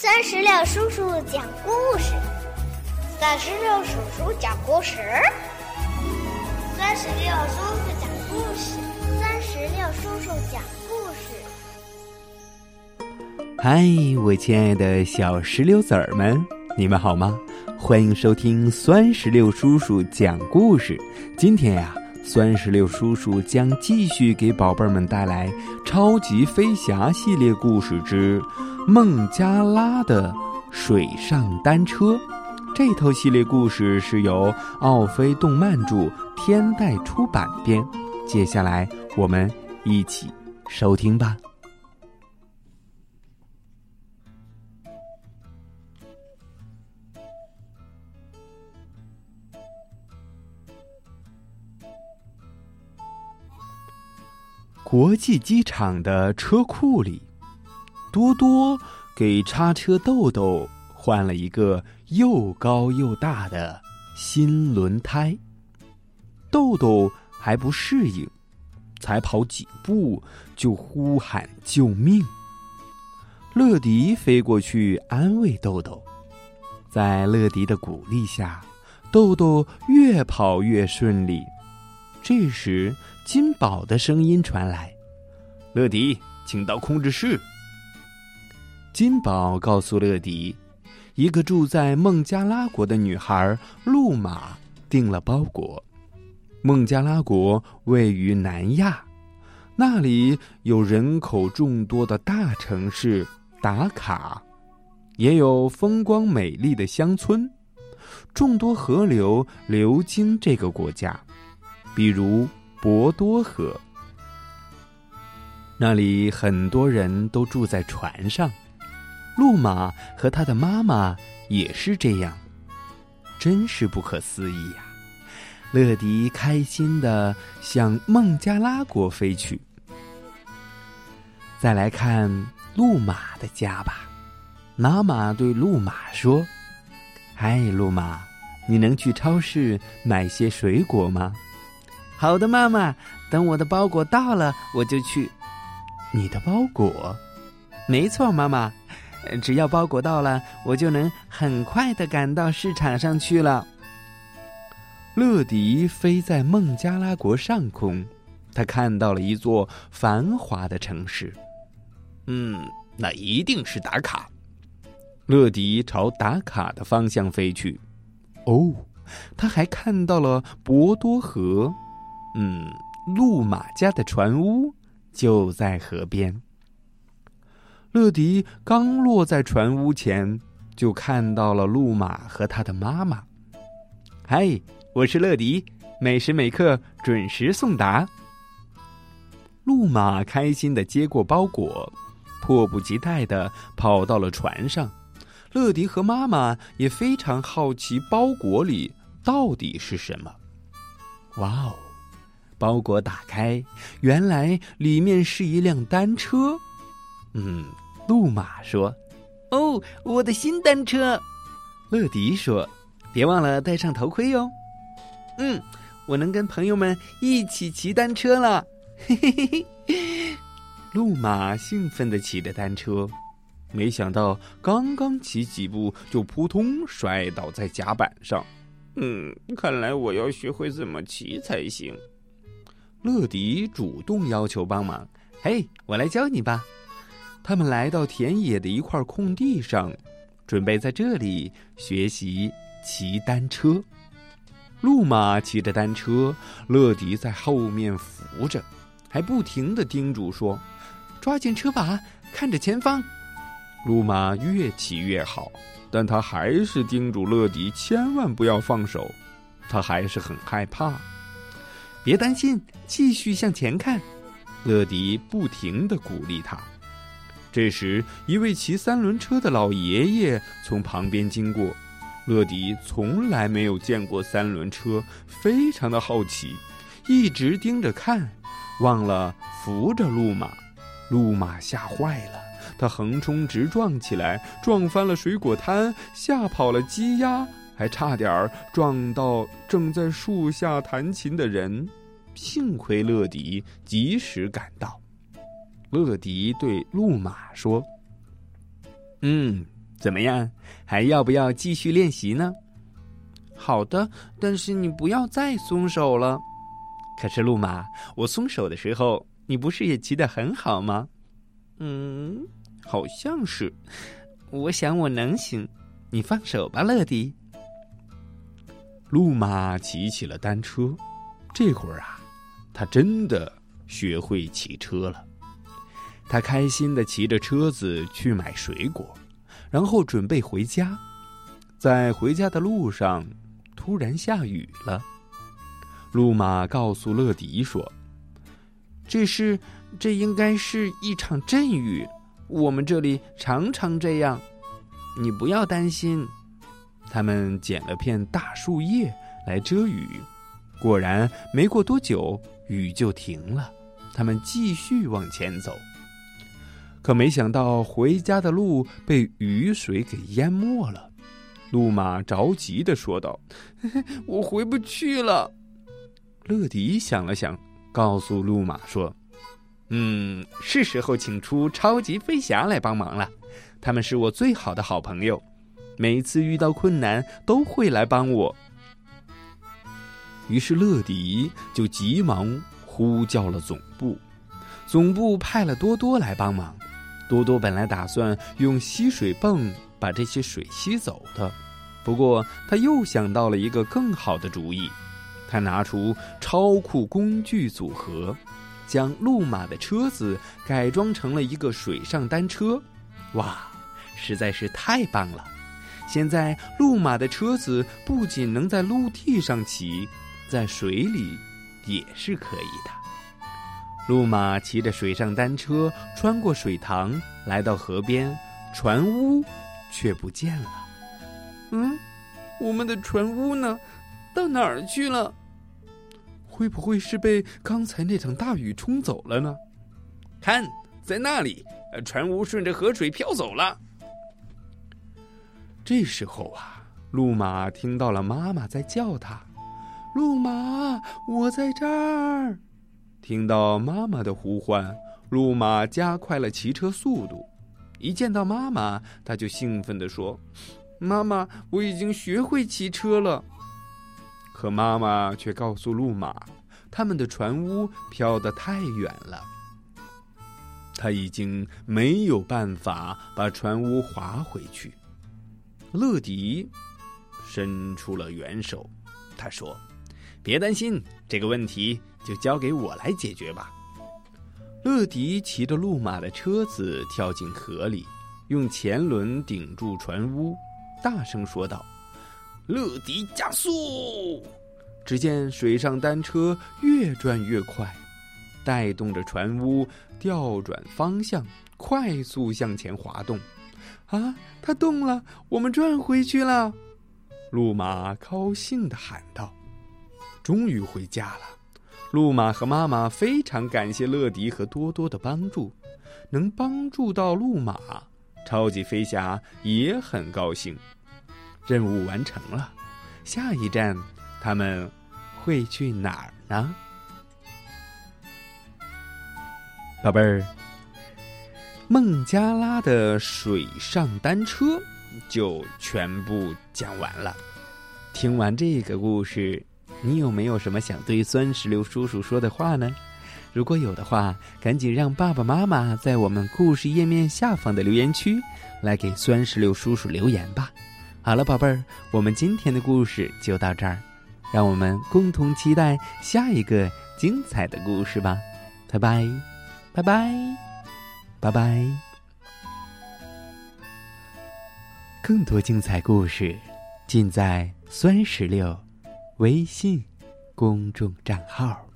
三十六叔叔讲故事，三十六叔叔讲故事，三十六叔叔讲故事，三十六叔叔讲故事。嗨，我亲爱的小石榴籽儿们，你们好吗？欢迎收听酸石榴叔叔讲故事。今天呀，酸石榴叔叔将继续给宝贝儿们带来《超级飞侠》系列故事之。孟加拉的水上单车，这套系列故事是由奥飞动漫著，天代出版编。接下来我们一起收听吧。国际机场的车库里。多多给叉车豆豆换了一个又高又大的新轮胎，豆豆还不适应，才跑几步就呼喊救命。乐迪飞过去安慰豆豆，在乐迪的鼓励下，豆豆越跑越顺利。这时，金宝的声音传来：“乐迪，请到控制室。”金宝告诉乐迪，一个住在孟加拉国的女孩路马订了包裹。孟加拉国位于南亚，那里有人口众多的大城市达卡，也有风光美丽的乡村，众多河流流经这个国家，比如博多河。那里很多人都住在船上。路马和他的妈妈也是这样，真是不可思议呀！乐迪开心的向孟加拉国飞去。再来看路马的家吧，妈妈对路马说：“嗨，路马，你能去超市买些水果吗？”“好的，妈妈，等我的包裹到了，我就去。”“你的包裹？”“没错，妈妈。”只要包裹到了，我就能很快的赶到市场上去了。乐迪飞在孟加拉国上空，他看到了一座繁华的城市。嗯，那一定是达卡。乐迪朝达卡的方向飞去。哦，他还看到了博多河。嗯，路马家的船屋就在河边。乐迪刚落在船屋前，就看到了路马和他的妈妈。嗨，我是乐迪，每时每刻准时送达。路马开心的接过包裹，迫不及待的跑到了船上。乐迪和妈妈也非常好奇包裹里到底是什么。哇哦！包裹打开，原来里面是一辆单车。嗯，路马说：“哦，我的新单车。”乐迪说：“别忘了戴上头盔哟。”嗯，我能跟朋友们一起骑单车了。嘿嘿嘿嘿，路马兴奋的骑着单车，没想到刚刚骑几步就扑通摔倒在甲板上。嗯，看来我要学会怎么骑才行。乐迪主动要求帮忙：“嘿，我来教你吧。”他们来到田野的一块空地上，准备在这里学习骑单车。路马骑着单车，乐迪在后面扶着，还不停的叮嘱说：“抓紧车把，看着前方。”路马越骑越好，但他还是叮嘱乐迪千万不要放手，他还是很害怕。别担心，继续向前看。乐迪不停的鼓励他。这时，一位骑三轮车的老爷爷从旁边经过。乐迪从来没有见过三轮车，非常的好奇，一直盯着看，忘了扶着路马。路马吓坏了，他横冲直撞起来，撞翻了水果摊，吓跑了鸡鸭，还差点撞到正在树下弹琴的人。幸亏乐迪及时赶到。乐迪对路马说：“嗯，怎么样？还要不要继续练习呢？好的，但是你不要再松手了。可是，路马，我松手的时候，你不是也骑得很好吗？嗯，好像是。我想我能行。你放手吧，乐迪。路马骑起了单车，这会儿啊，他真的学会骑车了。他开心的骑着车子去买水果，然后准备回家。在回家的路上，突然下雨了。路马告诉乐迪说：“这是，这应该是一场阵雨。我们这里常常这样，你不要担心。”他们捡了片大树叶来遮雨，果然没过多久，雨就停了。他们继续往前走，可没想到回家的路被雨水给淹没了。路马着急的说道：“我回不去了。”乐迪想了想，告诉路马说：“嗯，是时候请出超级飞侠来帮忙了。他们是我最好的好朋友，每次遇到困难都会来帮我。”于是乐迪就急忙呼叫了总部，总部派了多多来帮忙。多多本来打算用吸水泵把这些水吸走的，不过他又想到了一个更好的主意。他拿出超酷工具组合，将路马的车子改装成了一个水上单车。哇，实在是太棒了！现在路马的车子不仅能在陆地上骑，在水里也是可以的。路马骑着水上单车穿过水塘，来到河边，船屋却不见了。嗯，我们的船屋呢？到哪儿去了？会不会是被刚才那场大雨冲走了呢？看，在那里，船屋顺着河水飘走了。这时候啊，路马听到了妈妈在叫他：“路马，我在这儿。”听到妈妈的呼唤，路马加快了骑车速度。一见到妈妈，他就兴奋地说：“妈妈，我已经学会骑车了。”可妈妈却告诉路马，他们的船屋飘得太远了，他已经没有办法把船屋划回去。乐迪伸出了援手，他说：“别担心，这个问题就交给我来解决吧。”乐迪骑着路马的车子跳进河里，用前轮顶住船屋，大声说道。乐迪加速！只见水上单车越转越快，带动着船屋调转方向，快速向前滑动。啊，它动了！我们转回去了！路马高兴的喊道：“终于回家了！”路马和妈妈非常感谢乐迪和多多的帮助，能帮助到路马，超级飞侠也很高兴。任务完成了，下一站他们会去哪儿呢？宝贝儿，孟加拉的水上单车就全部讲完了。听完这个故事，你有没有什么想对酸石榴叔叔说的话呢？如果有的话，赶紧让爸爸妈妈在我们故事页面下方的留言区来给酸石榴叔叔留言吧。好了，宝贝儿，我们今天的故事就到这儿，让我们共同期待下一个精彩的故事吧！拜拜，拜拜，拜拜！更多精彩故事尽在酸石榴微信公众账号。